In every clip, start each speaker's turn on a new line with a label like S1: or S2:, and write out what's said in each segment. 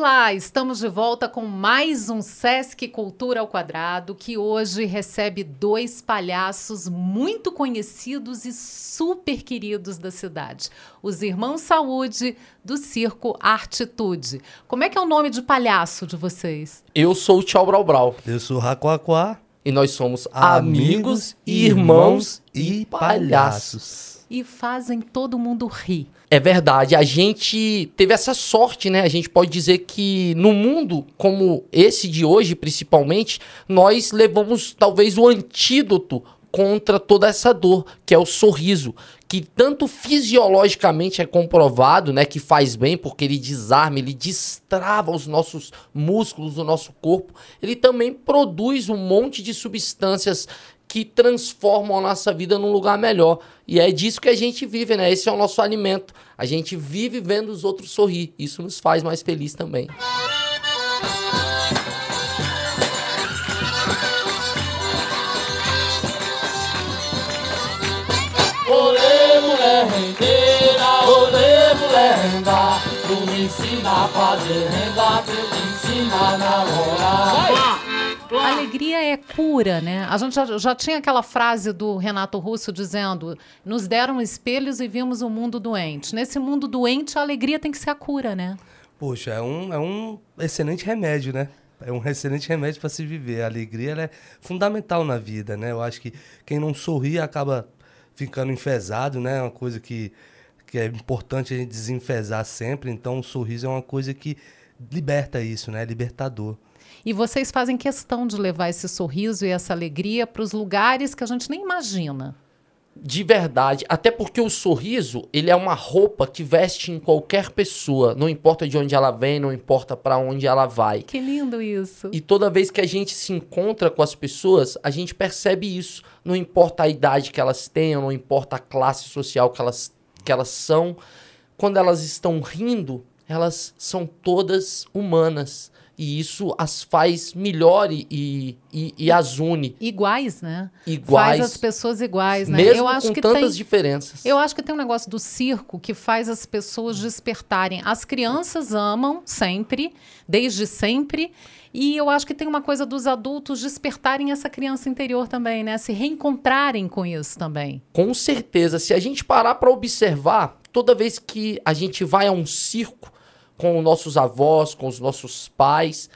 S1: Olá, estamos de volta com mais um Sesc Cultura ao Quadrado, que hoje recebe dois palhaços muito conhecidos e super queridos da cidade. Os Irmãos Saúde, do Circo Artitude. Como é que é o nome de palhaço de vocês?
S2: Eu sou o Tchau Brau Brau.
S3: Eu sou o Raquaquá.
S2: E nós somos amigos, irmãos e palhaços
S1: e fazem todo mundo rir.
S2: É verdade. A gente teve essa sorte, né? A gente pode dizer que no mundo como esse de hoje, principalmente, nós levamos talvez o antídoto contra toda essa dor, que é o sorriso, que tanto fisiologicamente é comprovado, né, que faz bem porque ele desarma, ele destrava os nossos músculos do nosso corpo, ele também produz um monte de substâncias que transformam a nossa vida num lugar melhor. E é disso que a gente vive, né? Esse é o nosso alimento. A gente vive vendo os outros sorrir. Isso nos faz mais feliz também.
S4: Olê, mulher rendeira, olê, mulher renda, tu me ensina a fazer renda, tu me ensina a namorar.
S1: Alegria é cura, né? A gente já, já, tinha aquela frase do Renato Russo dizendo: nos deram espelhos e vimos o um mundo doente. Nesse mundo doente, a alegria tem que ser a cura, né?
S3: Poxa, é um, é um excelente remédio, né? É um excelente remédio para se viver. A alegria é fundamental na vida, né? Eu acho que quem não sorri acaba ficando enfesado, né? É uma coisa que, que é importante a gente desenfesar sempre. Então, o sorriso é uma coisa que liberta isso, né? É libertador.
S1: E vocês fazem questão de levar esse sorriso e essa alegria para os lugares que a gente nem imagina.
S2: De verdade, até porque o sorriso, ele é uma roupa que veste em qualquer pessoa, não importa de onde ela vem, não importa para onde ela vai.
S1: Que lindo isso.
S2: E toda vez que a gente se encontra com as pessoas, a gente percebe isso, não importa a idade que elas tenham, não importa a classe social que elas, que elas são, quando elas estão rindo, elas são todas humanas e isso as faz melhor e, e, e, as une.
S1: Iguais, né?
S2: Iguais.
S1: Faz as pessoas iguais, né?
S2: Mesmo eu acho com que tantas tem, diferenças.
S1: Eu acho que tem um negócio do circo que faz as pessoas despertarem. As crianças amam sempre, desde sempre. E eu acho que tem uma coisa dos adultos despertarem essa criança interior também, né? Se reencontrarem com isso também.
S2: Com certeza. Se a gente parar para observar, toda vez que a gente vai a um circo, com os nossos avós, com os nossos pais.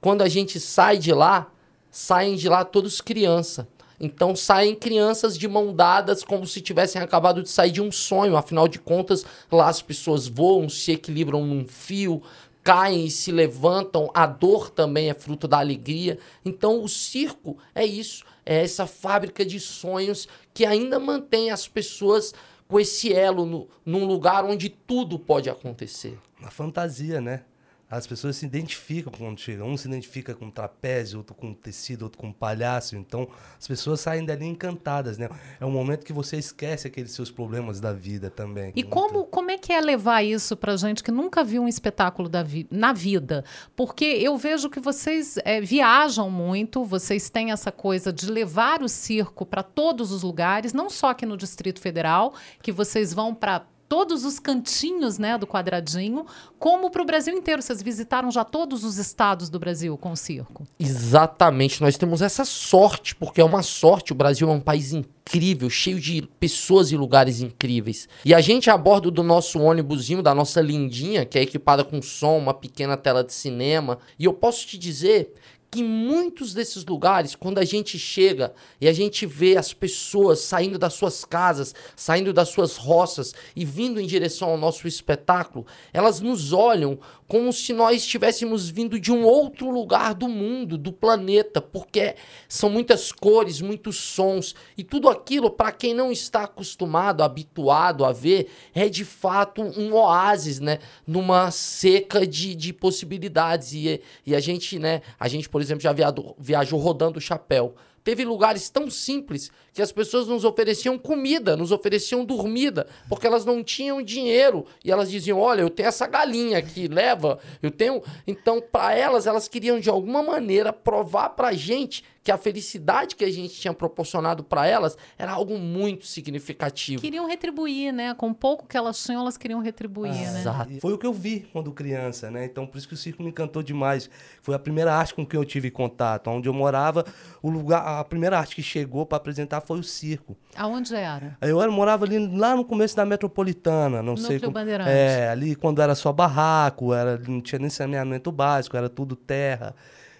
S2: Quando a gente sai de lá, saem de lá todos criança. Então saem crianças de mão dadas como se tivessem acabado de sair de um sonho. Afinal de contas, lá as pessoas voam, se equilibram num fio, caem e se levantam. A dor também é fruto da alegria. Então o circo é isso, é essa fábrica de sonhos que ainda mantém as pessoas com esse elo no, num lugar onde tudo pode acontecer.
S3: A fantasia, né? As pessoas se identificam quando chegam. Um se identifica com trapézio, outro com tecido, outro com palhaço. Então, as pessoas saem dali encantadas, né? É um momento que você esquece aqueles seus problemas da vida também.
S1: E como, como é que é levar isso pra gente que nunca viu um espetáculo da vi na vida? Porque eu vejo que vocês é, viajam muito, vocês têm essa coisa de levar o circo para todos os lugares, não só aqui no Distrito Federal, que vocês vão para todos os cantinhos né, do quadradinho, como para o Brasil inteiro. Vocês visitaram já todos os estados do Brasil com o circo?
S2: Exatamente. Nós temos essa sorte, porque é uma sorte. O Brasil é um país incrível, cheio de pessoas e lugares incríveis. E a gente, a bordo do nosso ônibusinho, da nossa lindinha, que é equipada com som, uma pequena tela de cinema, e eu posso te dizer que muitos desses lugares, quando a gente chega e a gente vê as pessoas saindo das suas casas, saindo das suas roças e vindo em direção ao nosso espetáculo, elas nos olham como se nós estivéssemos vindo de um outro lugar do mundo, do planeta, porque são muitas cores, muitos sons e tudo aquilo, para quem não está acostumado, habituado a ver, é de fato um oásis, né? Numa seca de, de possibilidades. E, e a gente, né? A gente, por exemplo, já viado, viajou rodando o chapéu. Teve lugares tão simples que as pessoas nos ofereciam comida, nos ofereciam dormida, porque elas não tinham dinheiro. E elas diziam: Olha, eu tenho essa galinha aqui, leva, eu tenho. Então, para elas, elas queriam de alguma maneira provar pra gente que a felicidade que a gente tinha proporcionado para elas era algo muito significativo.
S1: Queriam retribuir, né? Com pouco que elas tinham, elas queriam retribuir, né?
S2: Exato.
S3: E Foi o que eu vi quando criança, né? Então, por isso que o circo me encantou demais. Foi a primeira arte com que eu tive contato. Onde eu morava, o lugar, a primeira arte que chegou para apresentar foi o circo.
S1: Aonde era?
S3: Eu era, morava ali lá no começo da metropolitana, não sei
S1: Núcleo
S3: como.
S1: Bandeirantes.
S3: É, ali quando era só barraco, era, não tinha nem saneamento básico, era tudo terra.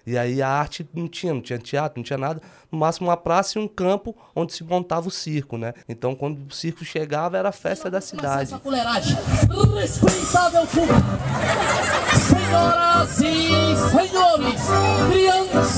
S3: E aí a arte não tinha, não tinha teatro, não tinha nada. No máximo uma praça e um campo onde se montava o circo, né? Então quando o circo chegava era a festa da cidade.
S4: Respeitável público. Senhoras e senhores, crianças,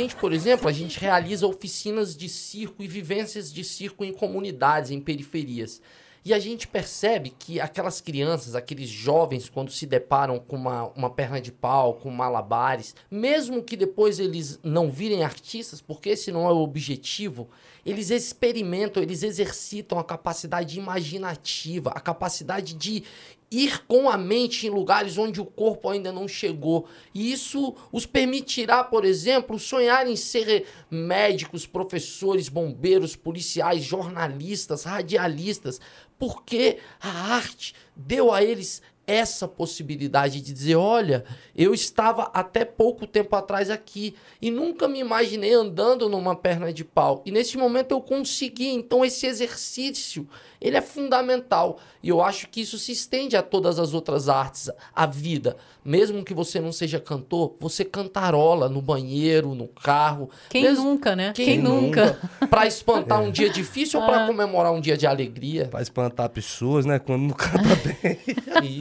S2: gente, por exemplo, a gente realiza oficinas de circo e vivências de circo em comunidades, em periferias. E a gente percebe que aquelas crianças, aqueles jovens, quando se deparam com uma, uma perna de pau, com malabares, mesmo que depois eles não virem artistas, porque esse não é o objetivo, eles experimentam, eles exercitam a capacidade imaginativa, a capacidade de ir com a mente em lugares onde o corpo ainda não chegou. E isso os permitirá, por exemplo, sonhar em ser médicos, professores, bombeiros, policiais, jornalistas, radialistas, porque a arte deu a eles essa possibilidade de dizer, olha, eu estava até pouco tempo atrás aqui e nunca me imaginei andando numa perna de pau. E nesse momento eu consegui. Então esse exercício, ele é fundamental. E eu acho que isso se estende a todas as outras artes, a vida. Mesmo que você não seja cantor, você cantarola no banheiro, no carro.
S1: Quem
S2: Mesmo-
S1: nunca, né?
S2: Quem
S1: Quem, nunca?
S2: Pra espantar um dia difícil ou
S1: Ah.
S2: pra comemorar um dia de alegria?
S3: Pra espantar pessoas, né? Quando não canta bem.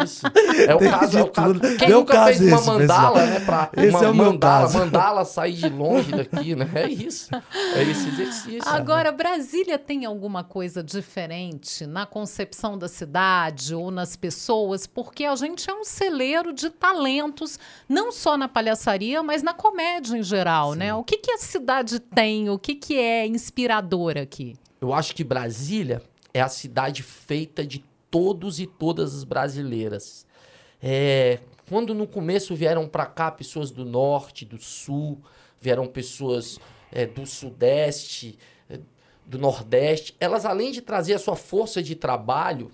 S2: Isso. É o caso,
S3: de
S2: é o caso.
S3: tudo.
S2: Quem
S3: Meu
S2: nunca
S3: caso
S2: fez uma
S3: esse,
S2: mandala,
S3: pessoal.
S2: né? Pra
S3: Esse
S2: uma
S3: é o meu
S2: mandala,
S3: caso.
S2: mandala sair de longe daqui, né? É isso. É esse exercício.
S1: Agora, Brasília tem alguma coisa diferente na concepção da cidade ou nas pessoas? Porque a gente é um celeiro de talentos, não só na palhaçaria, mas na comédia em geral, né? O que, que a cidade tem? O que, que é inspirador aqui?
S2: Eu acho que Brasília é a cidade feita de todos e todas as brasileiras. É, quando no começo vieram para cá pessoas do norte, do sul, vieram pessoas é, do sudeste, é, do nordeste, elas além de trazer a sua força de trabalho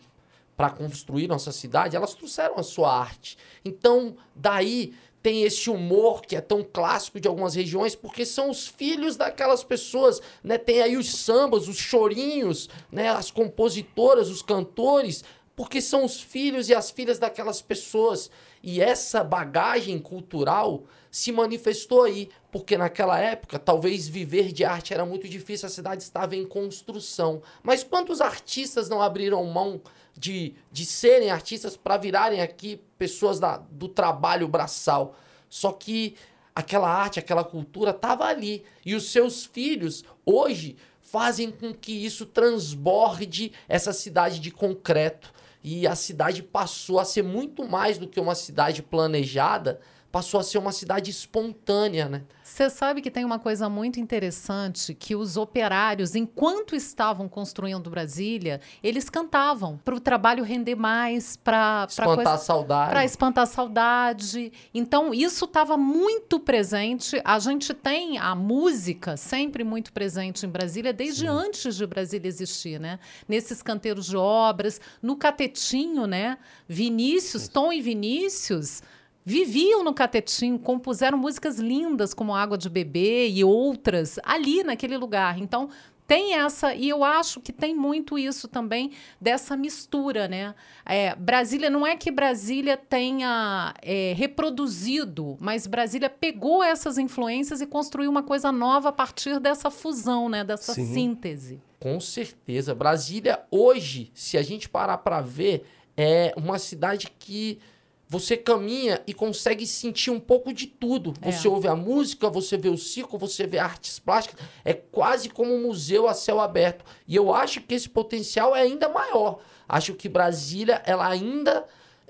S2: para construir nossa cidade, elas trouxeram a sua arte. Então, daí tem esse humor que é tão clássico de algumas regiões, porque são os filhos daquelas pessoas, né? Tem aí os sambas, os chorinhos, né? As compositoras, os cantores, porque são os filhos e as filhas daquelas pessoas. E essa bagagem cultural se manifestou aí, porque naquela época talvez viver de arte era muito difícil, a cidade estava em construção. Mas quantos artistas não abriram mão de, de serem artistas para virarem aqui pessoas da, do trabalho braçal? Só que aquela arte, aquela cultura estava ali. E os seus filhos, hoje, fazem com que isso transborde essa cidade de concreto. E a cidade passou a ser muito mais do que uma cidade planejada, passou a ser uma cidade espontânea, né?
S1: Você sabe que tem uma coisa muito interessante que os operários, enquanto estavam construindo Brasília, eles cantavam para o trabalho render mais, para
S2: Espantar a saudade.
S1: para espantar a saudade. Então, isso estava muito presente. A gente tem a música sempre muito presente em Brasília, desde antes de Brasília existir, né? Nesses canteiros de obras, no Catetinho, né? Vinícius, Tom e Vinícius viviam no Catetinho, compuseram músicas lindas como Água de Bebê e outras ali naquele lugar. Então, tem essa, e eu acho que tem muito isso também dessa mistura, né? É, Brasília, não é que Brasília tenha é, reproduzido, mas Brasília pegou essas influências e construiu uma coisa nova a partir dessa fusão, né? Dessa
S3: Sim.
S1: síntese.
S2: Com certeza. Brasília, hoje, se a gente parar para ver, é uma cidade que você caminha e consegue sentir um pouco de tudo.
S1: É.
S2: Você ouve a música, você vê o circo, você vê artes plásticas. É quase como um museu a céu aberto. E eu acho que esse potencial é ainda maior. Acho que Brasília, ela ainda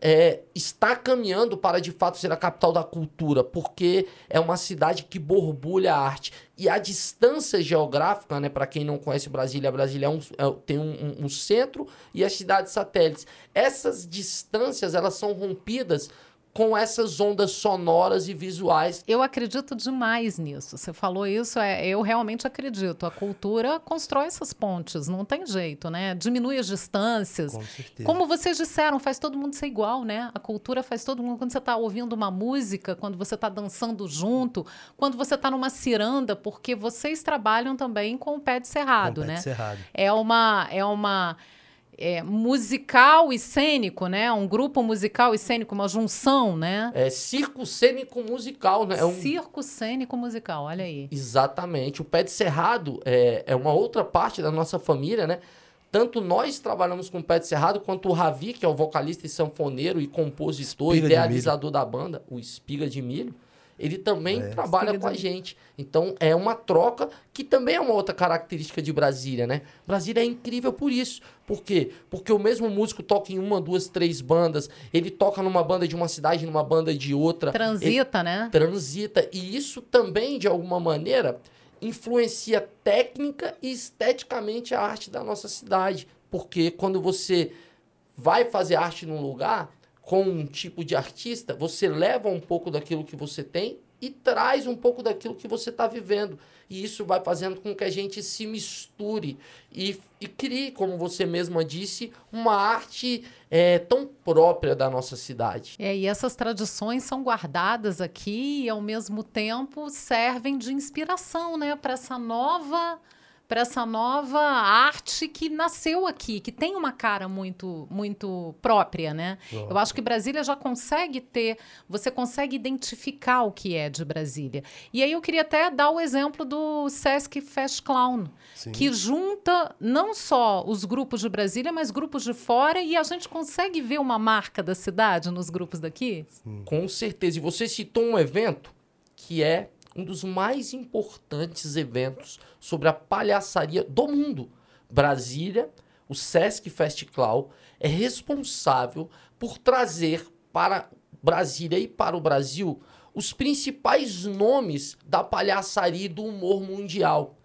S2: é, está caminhando para de fato ser a capital da cultura, porque é uma cidade que borbulha a arte. E a distância geográfica, né, para quem não conhece Brasília, Brasília é um, é, tem um, um, um centro e as cidades satélites. Essas distâncias elas são rompidas com essas ondas sonoras e visuais.
S1: Eu acredito demais nisso. Você falou isso, é, eu realmente acredito. A cultura constrói essas pontes, não tem jeito, né? Diminui as distâncias.
S3: Com certeza.
S1: Como vocês disseram, faz todo mundo ser igual, né? A cultura faz todo mundo. Quando você está ouvindo uma música, quando você está dançando junto, quando você está numa ciranda, porque vocês trabalham também com o pé de cerrado,
S3: Com o pé
S1: né?
S3: de cerrado.
S1: É uma. É uma é, musical e cênico, né? Um grupo musical e cênico, uma junção, né?
S2: É circo cênico musical, né? É um...
S1: Circo cênico musical, olha aí.
S2: Exatamente. O pé de cerrado é, é uma outra parte da nossa família, né? Tanto nós trabalhamos com o pé de cerrado, quanto o Ravi, que é o vocalista e sanfoneiro e compositor,
S3: Espiga de
S2: idealizador da banda, o Espiga de Milho, ele também
S3: É.
S2: trabalha com a gente. Então é uma troca que também é uma outra característica de Brasília, né? Brasília é incrível por isso. Por quê? Porque o mesmo músico toca em uma, duas, três bandas, ele toca numa banda de uma cidade, numa banda de outra. ele
S1: Transita, né?
S2: transita. E isso também, de alguma maneira, influencia técnica e esteticamente a arte da nossa cidade. Porque quando você vai fazer arte num lugar com um tipo de artista, você leva um pouco daquilo que você tem e traz um pouco daquilo que você está vivendo. E isso vai fazendo com que a gente se misture e, e crie, como você mesma disse, uma arte é, tão própria da nossa cidade.
S1: É, e essas tradições são guardadas aqui e, ao mesmo tempo, servem de inspiração, né? Para essa nova para essa nova arte que nasceu aqui, que tem uma cara muito muito própria, né? Eu acho que Brasília já consegue ter, você consegue identificar o que é de Brasília. E aí eu queria até dar o exemplo do Sesc Fest Clown,
S3: Sim.
S1: que junta não só os grupos de Brasília, mas grupos de fora e a gente consegue ver uma marca da cidade nos grupos daqui.
S2: Com certeza. E você citou um evento que é um dos mais importantes eventos sobre a palhaçaria do mundo. Brasília, o Sesc Festival, é responsável por trazer para Brasília e para o Brasil os principais nomes da palhaçaria e do humor mundial.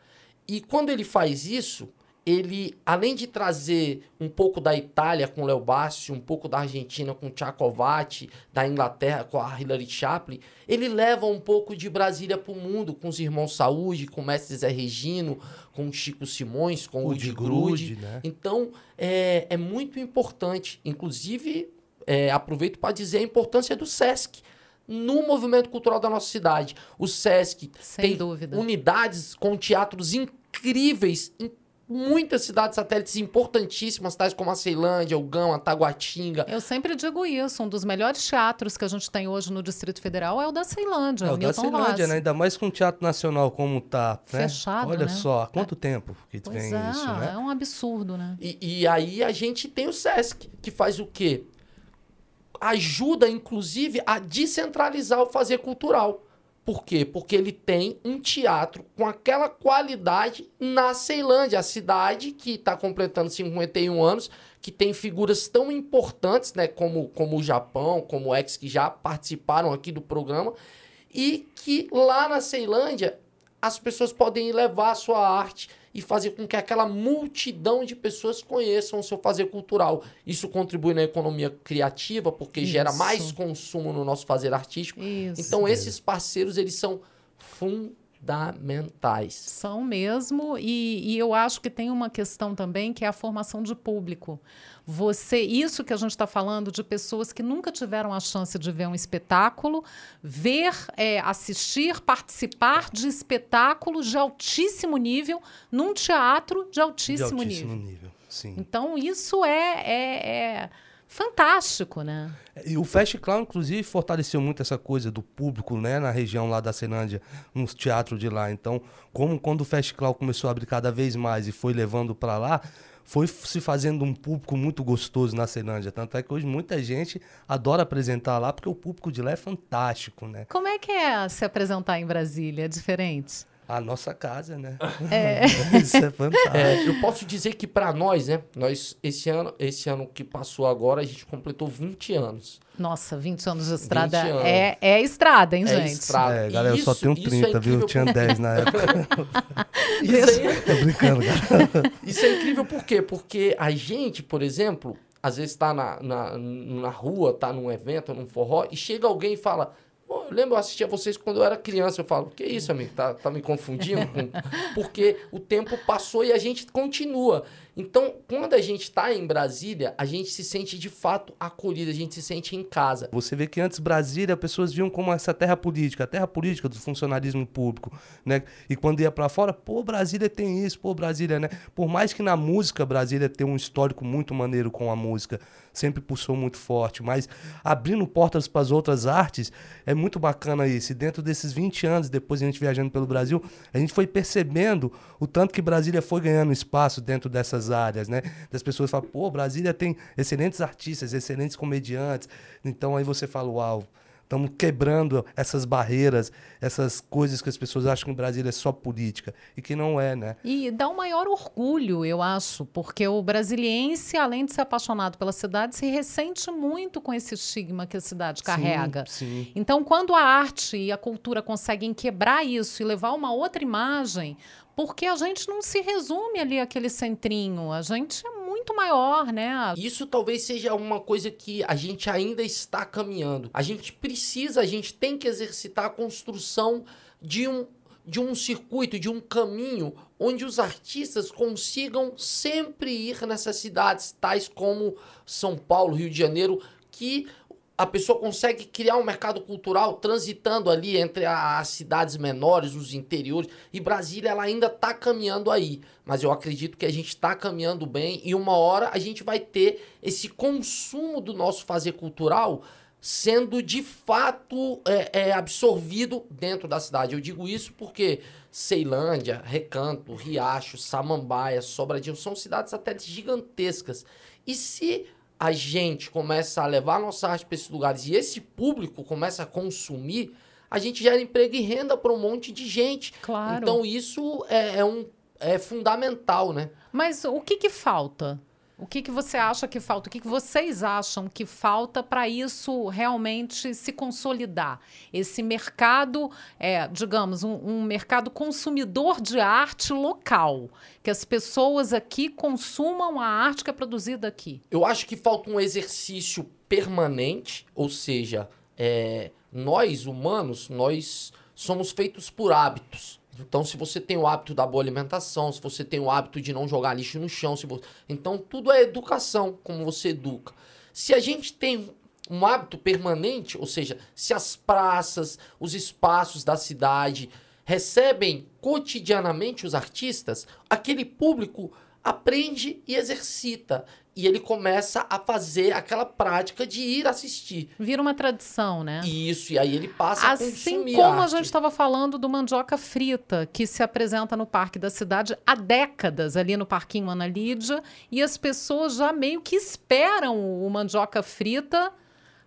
S2: E quando ele faz isso, ele, além de trazer um pouco da Itália com Léo Bassi, um pouco da Argentina com Tchaikovsky, da Inglaterra com a Hilary Chaplin, ele leva um pouco de Brasília para o mundo, com os irmãos Saúde, com o mestre Zé Regino, com o Chico Simões, com o Udi
S3: de
S2: Grude.
S3: Grude, né?
S2: Então, é, é muito importante. Inclusive, é, aproveito para dizer a importância do SESC no movimento cultural da nossa cidade. O SESC
S1: Sem
S2: tem
S1: dúvida.
S2: unidades com teatros incríveis em muitas cidades satélites importantíssimas, tais como a Ceilândia, o Gama, Taguatinga.
S1: Eu sempre digo isso, um dos melhores teatros que a gente tem hoje no Distrito Federal é o da Ceilândia,
S3: É,
S1: o
S3: o da Ceilândia, né? Ainda mais com o Teatro Nacional como tá, né?
S1: Fechado,
S3: Olha
S1: né?
S3: só, há quanto tempo que
S1: Pois
S3: vem
S1: é,
S3: isso, né?
S1: é um absurdo, né?
S2: E, e aí a gente tem o SESC, que faz o quê? Ajuda, inclusive, a descentralizar o fazer cultural. Por quê? Porque ele tem um teatro com aquela qualidade na Ceilândia, a cidade que está completando 51 anos, que tem figuras tão importantes, né, como, como o Japão, como o Ex, que já participaram aqui do programa, e que lá na Ceilândia as pessoas podem levar a sua arte e fazer com que aquela multidão de pessoas conheçam o seu fazer cultural. Isso contribui na economia criativa, porque gera
S1: Isso.
S2: mais consumo no nosso fazer artístico.
S1: Isso.
S2: Então, esses parceiros, eles são fundamentais.
S1: São mesmo, e, e eu acho que tem uma questão também que é a formação de público. Você, isso que a gente está falando de pessoas que nunca tiveram a chance de ver um espetáculo, ver, é, assistir, participar de espetáculos de altíssimo nível num teatro de
S3: De
S1: altíssimo,
S3: altíssimo
S1: nível.
S3: nível. Sim.
S1: Então isso é, é, é fantástico, né?
S3: E o Fast Clown, inclusive, fortaleceu muito essa coisa do público, né, na região lá da Ceilândia, nos teatros de lá. Então, como quando o Fast Clown começou a abrir cada vez mais e foi levando para lá, foi se fazendo um público muito gostoso na Ceilândia. Tanto é que hoje muita gente adora apresentar lá, porque o público de lá é fantástico, né?
S1: Como é que é se apresentar em Brasília? É diferente?
S3: A nossa casa, né?
S1: É.
S3: Isso é fantástico.
S2: É, eu posso dizer que para nós, né? Nós, esse ano, esse ano que passou agora, a gente completou 20 anos.
S1: Nossa, 20 anos de estrada
S2: 20 anos.
S1: é, é estrada, hein,
S2: É
S1: gente?
S2: estrada.
S3: É, galera, eu só
S2: Isso-
S3: tenho
S2: isso é
S3: 30, viu? Eu tinha 10 na época.
S2: Isso aí-
S3: Tô brincando, cara.
S2: Isso é incrível por quê? Porque a gente, por exemplo, às vezes tá na, na, na rua, tá num evento, num forró, e chega alguém e fala. Pô, eu lembro, eu assistia vocês quando eu era criança. Eu falo, que isso, amigo? Tá, tá me confundindo? com-" Porque o tempo passou e a gente continua. Então, quando a gente tá em Brasília, a gente se sente de fato acolhido, a gente se sente em casa.
S3: Você vê que antes Brasília, pessoas viam como essa terra política, a terra política do funcionalismo público, né? E quando ia pra fora, pô, Brasília tem isso, pô, Brasília, né? Por mais que na música Brasília tem um histórico muito maneiro com a música, sempre pulsou muito forte, mas abrindo portas para as outras artes, é muito bacana isso. E dentro desses 20 anos, depois a gente viajando pelo Brasil, a gente foi percebendo o tanto que Brasília foi ganhando espaço dentro dessas áreas, né? Das pessoas falam, pô, Brasília tem excelentes artistas, excelentes comediantes. Então aí você fala, uau, estamos quebrando essas barreiras, essas coisas que as pessoas acham que em Brasília é só política. E que não é, né?
S1: E dá um maior orgulho, eu acho, porque o brasiliense, além de ser apaixonado pela cidade, se ressente muito com esse estigma que a cidade carrega.
S3: Sim.
S1: Então, quando a arte e a cultura conseguem quebrar isso e levar uma outra imagem, porque a gente não se resume ali àquele centrinho, a gente é muito maior, né?
S2: Isso talvez seja uma coisa que a gente ainda está caminhando. A gente precisa, a gente tem que exercitar a construção de um, de um circuito, de um caminho onde os artistas consigam sempre ir nessas cidades, tais como São Paulo, Rio de Janeiro, que a pessoa consegue criar um mercado cultural transitando ali entre as cidades menores, os interiores. E Brasília ela ainda está caminhando aí. Mas eu acredito que a gente está caminhando bem e uma hora a gente vai ter esse consumo do nosso fazer cultural sendo de fato é, é, absorvido dentro da cidade. Eu digo isso porque Ceilândia, Recanto, Riacho, Samambaia, Sobradinho são cidades satélites gigantescas. E se a gente começa a levar a nossa arte para esses lugares e esse público começa a consumir, a gente gera emprego e renda para um monte de gente.
S1: Claro.
S2: Então isso é, é um, é fundamental, né?
S1: Mas o que, que falta? O que, que você acha que falta? O que, que vocês acham que falta para isso realmente se consolidar? Esse mercado, é, digamos, um, um mercado consumidor de arte local. Que as pessoas aqui consumam a arte que é produzida aqui.
S2: Eu acho que falta um exercício permanente, ou seja, é, nós humanos, nós somos feitos por hábitos. Então, se você tem o hábito da boa alimentação, se você tem o hábito de não jogar lixo no chão, se você... então tudo é educação, como você educa. Se a gente tem um hábito permanente, ou seja, se as praças, os espaços da cidade recebem cotidianamente os artistas, aquele público aprende e exercita. E ele começa a fazer aquela prática de ir assistir.
S1: Vira uma tradição, né?
S2: Isso, e aí ele passa a
S1: Assim
S2: consumir
S1: como a
S2: arte.
S1: gente estava falando do mandioca frita, que se apresenta no Parque da Cidade há décadas, ali no Parquinho Ana Lídia, e as pessoas já meio que esperam o mandioca frita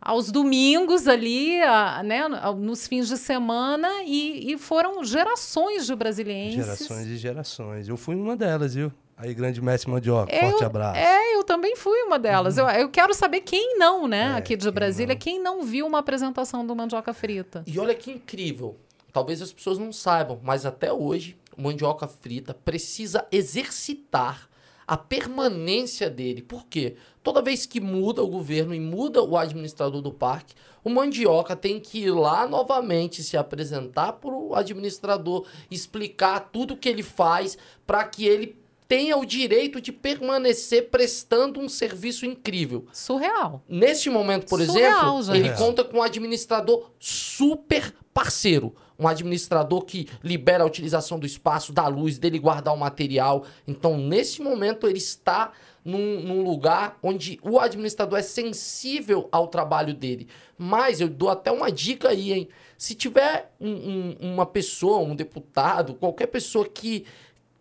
S1: aos domingos ali, a- né, nos fins de semana, e, e foram gerações de brasilienses.
S3: Gerações e gerações. Eu fui uma delas, viu? Aí, grande mestre Mandioca,
S1: Eu-
S3: forte abraço.
S1: É, eu também fui uma delas. Eu, eu quero saber quem não, né,
S3: É,
S1: aqui de
S3: quem
S1: Brasília,
S3: não.
S1: quem não viu uma apresentação do mandioca frita.
S2: E olha que incrível. Talvez as pessoas não saibam, mas até hoje, o mandioca frita precisa exercitar a permanência dele. Por quê? Toda vez que muda o governo e muda o administrador do parque, o mandioca tem que ir lá novamente se apresentar para o administrador, explicar tudo que ele faz para que ele tenha o direito de permanecer prestando um serviço incrível.
S1: Surreal.
S2: Neste momento, por
S1: Surreal,
S2: exemplo, ele conta com um administrador super parceiro. Um administrador que libera a utilização do espaço, da luz, dele guardar o material. Então, nesse momento, ele está num, num lugar onde o administrador é sensível ao trabalho dele. Mas eu dou até uma dica aí, hein? Se tiver um- um- uma pessoa, um deputado, qualquer pessoa que,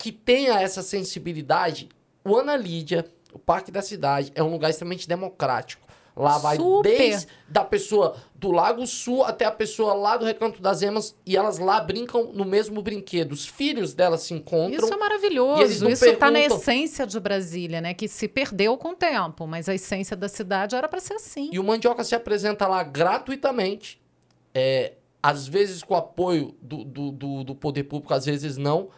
S2: que tenha essa sensibilidade, o Ana Lídia, o Parque da Cidade, é um lugar extremamente democrático Lá vai
S1: Super.
S2: desde da pessoa do Lago Sul até a pessoa lá do Recanto das Emas e elas lá brincam no mesmo brinquedo. Os filhos delas se encontram.
S1: Isso é maravilhoso. Isso está na essência de Brasília, né? Que se perdeu com o tempo, mas a essência da cidade era para ser assim.
S2: E o Mandioca se apresenta lá gratuitamente, é, às vezes com apoio do, do, do, do poder público, às vezes não.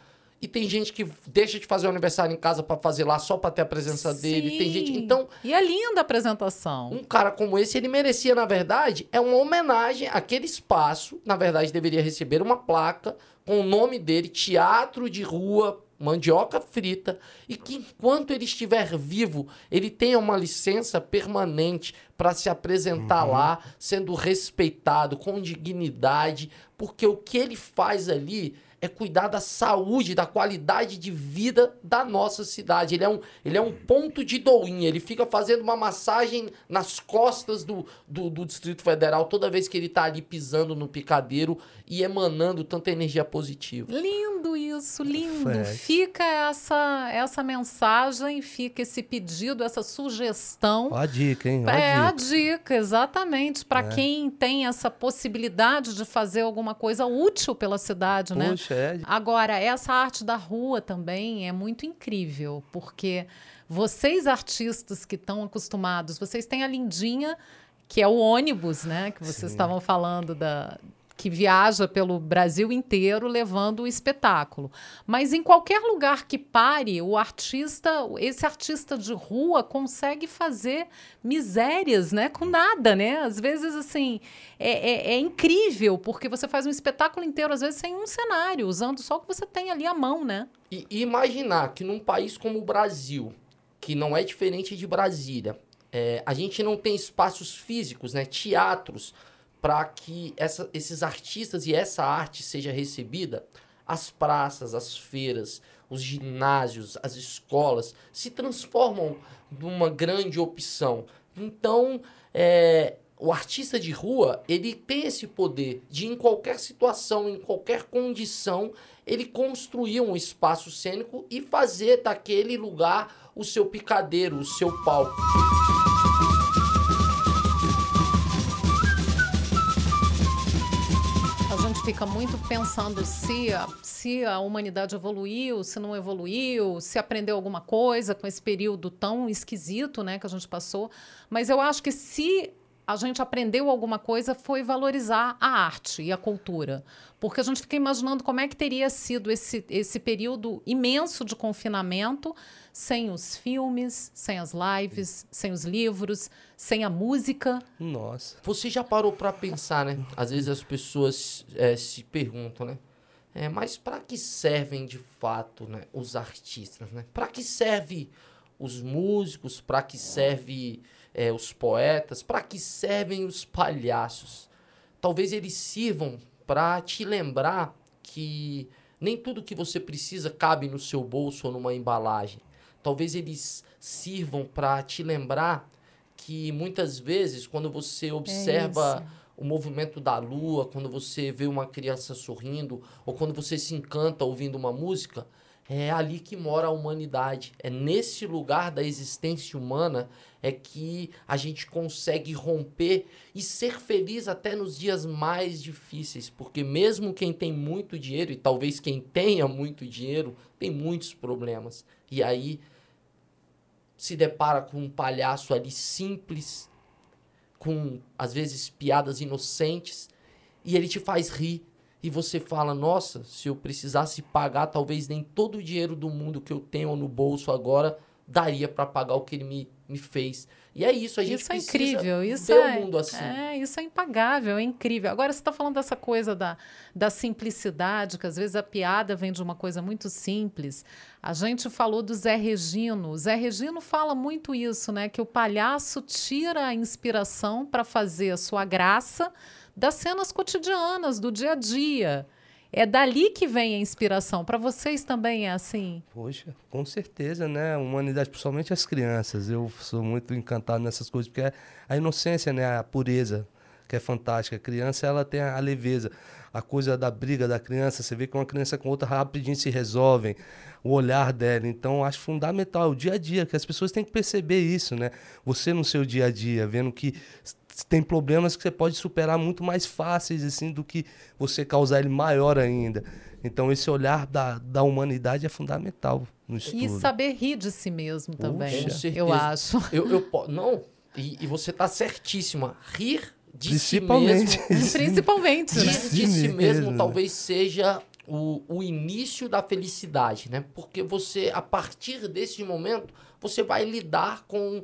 S2: E tem gente que deixa de fazer o aniversário em casa para fazer lá só para ter a presença dele. Tem gente.
S1: Sim.
S2: Então,
S1: E é linda a apresentação.
S2: um cara como esse, ele merecia, na verdade, é uma homenagem àquele espaço. Na verdade, deveria receber uma placa com o nome dele, Teatro de Rua Mandioca Frita, e que enquanto ele estiver vivo, ele tenha uma licença permanente para se apresentar lá, sendo respeitado, com dignidade, porque o que ele faz ali é cuidar da saúde, da qualidade de vida da nossa cidade. Ele é um, ele é um ponto de doinha. Ele fica fazendo uma massagem nas costas do, do, do Distrito Federal toda vez que ele tá ali pisando no picadeiro e emanando tanta energia positiva.
S1: Lindo isso, lindo. Fica essa essa mensagem, fica esse pedido, essa sugestão.
S3: Ó a dica, hein? Ó
S1: É
S3: a
S1: a
S3: dica.
S1: dica, exatamente, para
S3: É.
S1: quem tem essa possibilidade de fazer alguma coisa útil pela cidade, né?
S3: É.
S1: Agora, essa arte da rua também é muito incrível, porque vocês artistas que estão acostumados, vocês têm a Lindinha, que é o ônibus, né? Que vocês estavam falando da que viaja pelo Brasil inteiro levando o espetáculo. Mas em qualquer lugar que pare, o artista, esse artista de rua consegue fazer misérias, né? Com nada, né? Às vezes, assim, é, é- é incrível, porque você faz um espetáculo inteiro, às vezes, sem um cenário, usando só o que você tem ali à mão, né?
S2: E, imaginar que num país como o Brasil, que não é diferente de Brasília, é, a gente não tem espaços físicos, né, teatros, para que essa- esses artistas e essa arte seja recebida, as praças, as feiras, os ginásios, as escolas se transformam numa grande opção. Então, é, o artista de rua, ele tem esse poder de, em qualquer situação, em qualquer condição, ele construir um espaço cênico e fazer daquele lugar o seu picadeiro, o seu palco.
S1: Fica muito pensando se a, se a humanidade evoluiu, se não evoluiu, se aprendeu alguma coisa com esse período tão esquisito né, que a gente passou. Mas eu acho que se a gente aprendeu alguma coisa foi valorizar a arte e a cultura. Porque a gente fica imaginando como é que teria sido esse, esse período imenso de confinamento sem os filmes, sem as lives, sem os livros, sem a música.
S3: Nossa.
S2: Você já parou pra pensar, né? Às vezes as pessoas é, se perguntam, né? É, mas para que servem de fato, né, os artistas, né? Para que serve os músicos? Para que serve é, os poetas? Para que servem os palhaços? Talvez eles sirvam para te lembrar que nem tudo que você precisa cabe no seu bolso ou numa embalagem. Talvez eles sirvam para te lembrar que muitas vezes quando você observa o movimento da lua, quando você vê uma criança sorrindo, ou quando você se encanta ouvindo uma música, é ali que mora a humanidade. É nesse lugar da existência humana é que a gente consegue romper e ser feliz até nos dias mais difíceis, porque mesmo quem tem muito dinheiro e talvez quem tenha muito dinheiro tem muitos problemas. E aí se depara com um palhaço ali simples, com às vezes piadas inocentes, e ele te faz rir. E você fala: Nossa, se eu precisasse pagar, talvez nem todo o dinheiro do mundo que eu tenho no bolso agora daria para pagar o que ele me, me fez. E é isso, a gente
S1: Isso é
S2: precisa
S1: incrível, isso é,
S2: o mundo assim.
S1: é, isso é impagável, é incrível. Agora você está falando dessa coisa da, da simplicidade, que às vezes a piada vem de uma coisa muito simples. A gente falou do Zé Regino. O Zé Regino fala muito isso, né? Que o palhaço tira a inspiração para fazer a sua graça das cenas cotidianas, do dia a dia. É dali que vem a inspiração. Para vocês também é assim?
S3: Poxa, com certeza, né? Humanidade, principalmente as crianças. Eu sou muito encantado nessas coisas, porque é a inocência, né? A pureza. que é fantástica. A criança, ela tem a leveza. A coisa da briga da criança, você vê que uma criança com outra rapidinho se resolvem. O olhar dela. Então, acho fundamental o dia a dia, que as pessoas têm que perceber isso, né? Você no seu dia a dia, vendo que tem problemas que você pode superar muito mais fáceis assim do que você causar ele maior ainda. Então esse olhar da, da humanidade é fundamental no estudo.
S1: E saber rir de si mesmo também,
S2: certeza.
S1: eu acho.
S2: Eu, eu não, e, e você tá certíssima. Rir de si
S3: Principalmente.
S2: mesmo.
S1: Principalmente,
S2: Rir
S1: né?
S2: de
S3: si
S2: si
S3: mesmo,
S2: mesmo
S3: né?
S2: talvez seja o, o início da felicidade, né? Porque você, a partir desse momento, você vai lidar com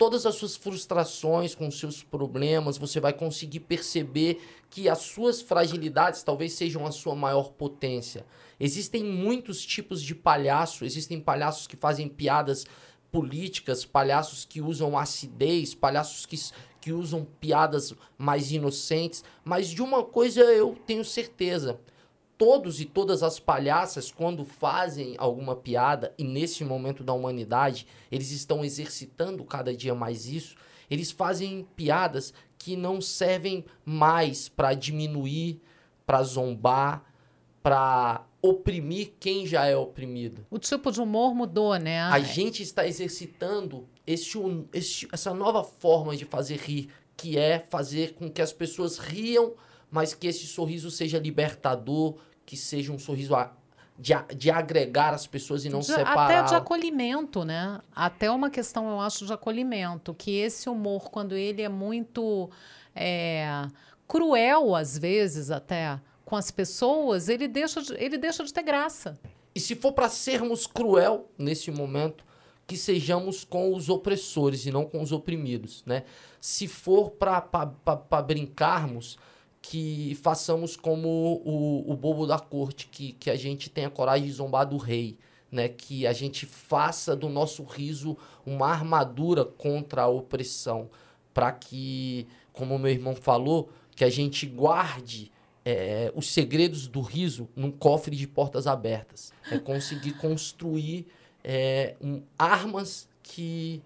S2: todas as suas frustrações, com seus problemas, você vai conseguir perceber que as suas fragilidades talvez sejam a sua maior potência. Existem muitos tipos de palhaço, existem palhaços que fazem piadas políticas, palhaços que usam acidez, palhaços que, que usam piadas mais inocentes, mas de uma coisa eu tenho certeza. Todos e todas as palhaças, quando fazem alguma piada, e nesse momento da humanidade, eles estão exercitando cada dia mais isso, eles fazem piadas que não servem mais para diminuir, para zombar, para oprimir quem já é oprimido.
S1: O tipo de humor mudou, né?
S2: A gente está exercitando esse, un- esse- essa nova forma de fazer rir, que é fazer com que as pessoas riam, mas que esse sorriso seja libertador, que seja um sorriso a- de, de agregar as pessoas e não
S1: De-
S2: separar.
S1: até de acolhimento, né? Até uma questão, eu acho, de acolhimento. Que esse humor, quando ele é muito é, cruel, às vezes, até com as pessoas, ele deixa de, ele deixa de ter graça.
S2: E se for para sermos cruel nesse momento, que sejamos com os opressores e não com os oprimidos, né? Se for para brincarmos, que façamos como o, o bobo da corte, que, que a gente tenha coragem de zombar do rei, né? Que a gente faça do nosso riso uma armadura contra a opressão, para que, como meu irmão falou, que a gente guarde é, os segredos do riso num cofre de portas abertas. É conseguir construir é, um- armas que,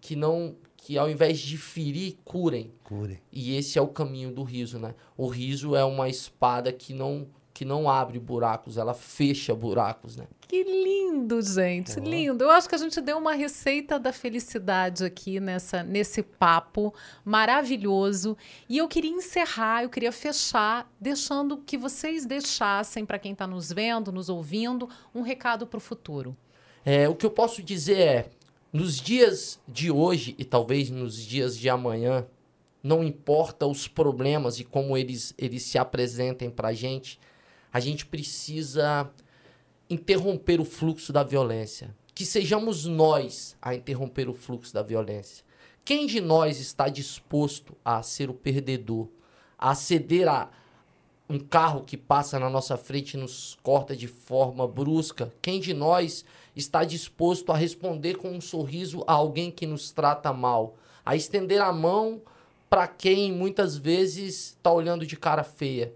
S2: que não que ao invés de ferir, curem.
S3: Cure.
S2: E esse é o caminho do riso, né? O riso é uma espada que não que não abre buracos, ela fecha buracos, né?
S1: Que lindo, gente, lindo. Eu acho que a gente deu uma receita da felicidade aqui nessa, nesse papo maravilhoso. E eu queria encerrar, eu queria fechar, deixando que vocês deixassem para quem está nos vendo, nos ouvindo, um recado para o futuro.
S2: É, o que eu posso dizer é, nos dias de hoje e talvez nos dias de amanhã, não importa os problemas e como eles, eles se apresentem pra gente, a gente precisa interromper o fluxo da violência. Que sejamos nós a interromper o fluxo da violência. Quem de nós está disposto a ser o perdedor, a ceder a um carro que passa na nossa frente nos corta de forma brusca? Quem de nós está disposto a responder com um sorriso a alguém que nos trata mal? A estender a mão para quem muitas vezes está olhando de cara feia?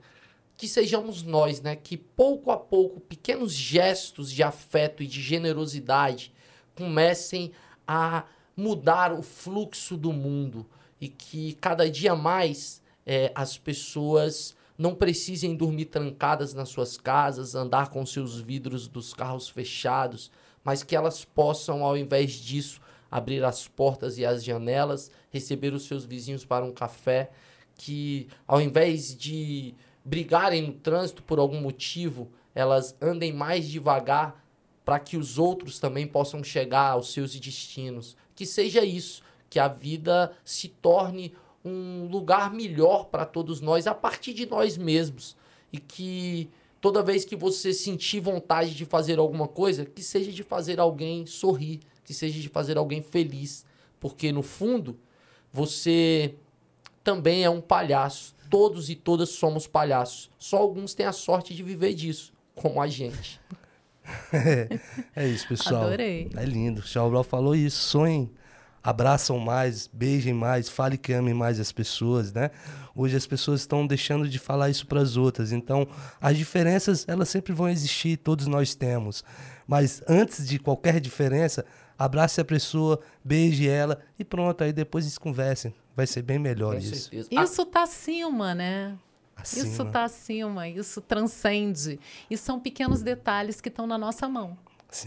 S2: Que sejamos nós, né? Que pouco a pouco, pequenos gestos de afeto e de generosidade comecem a mudar o fluxo do mundo e que cada dia mais eh, as pessoas não precisem dormir trancadas nas suas casas, andar com seus vidros dos carros fechados, mas que elas possam, ao invés disso, abrir as portas e as janelas, receber os seus vizinhos para um café, que ao invés de brigarem no trânsito por algum motivo, elas andem mais devagar para que os outros também possam chegar aos seus destinos. Que seja isso, que a vida se torne um lugar melhor para todos nós a partir de nós mesmos e que toda vez que você sentir vontade de fazer alguma coisa, que seja de fazer alguém sorrir, que seja de fazer alguém feliz, porque no fundo você também é um palhaço. Todos e todas somos palhaços. Só alguns têm a sorte de viver disso, como a gente.
S3: É isso, pessoal.
S1: Adorei.
S3: É lindo. O Charles falou isso. Sonhem, abraçam mais, beijem mais, fale que amem mais as pessoas, né? Hoje as pessoas estão deixando de falar isso para as outras. Então, as diferenças, elas sempre vão existir, todos nós temos. Mas antes de qualquer diferença, abrace a pessoa, beije ela e pronto, aí depois eles conversem. Vai ser bem melhor
S2: Com
S3: isso.
S2: certeza.
S1: Isso tá acima, né?
S3: Acima.
S1: Isso tá acima, isso transcende. E são pequenos detalhes que estão na nossa mão.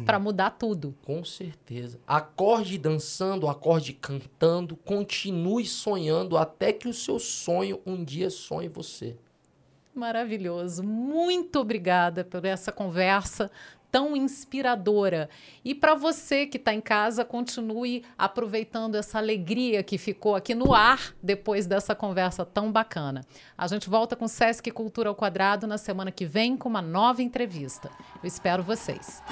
S1: Para mudar tudo.
S2: Com certeza. Acorde dançando, acorde cantando, continue sonhando até que o seu sonho um dia sonhe você.
S1: Maravilhoso. Muito obrigada por essa conversa tão inspiradora. E para você que está em casa, continue aproveitando essa alegria que ficou aqui no ar depois dessa conversa tão bacana. A gente volta com Sesc Cultura ao Quadrado na semana que vem com uma nova entrevista. Eu espero vocês.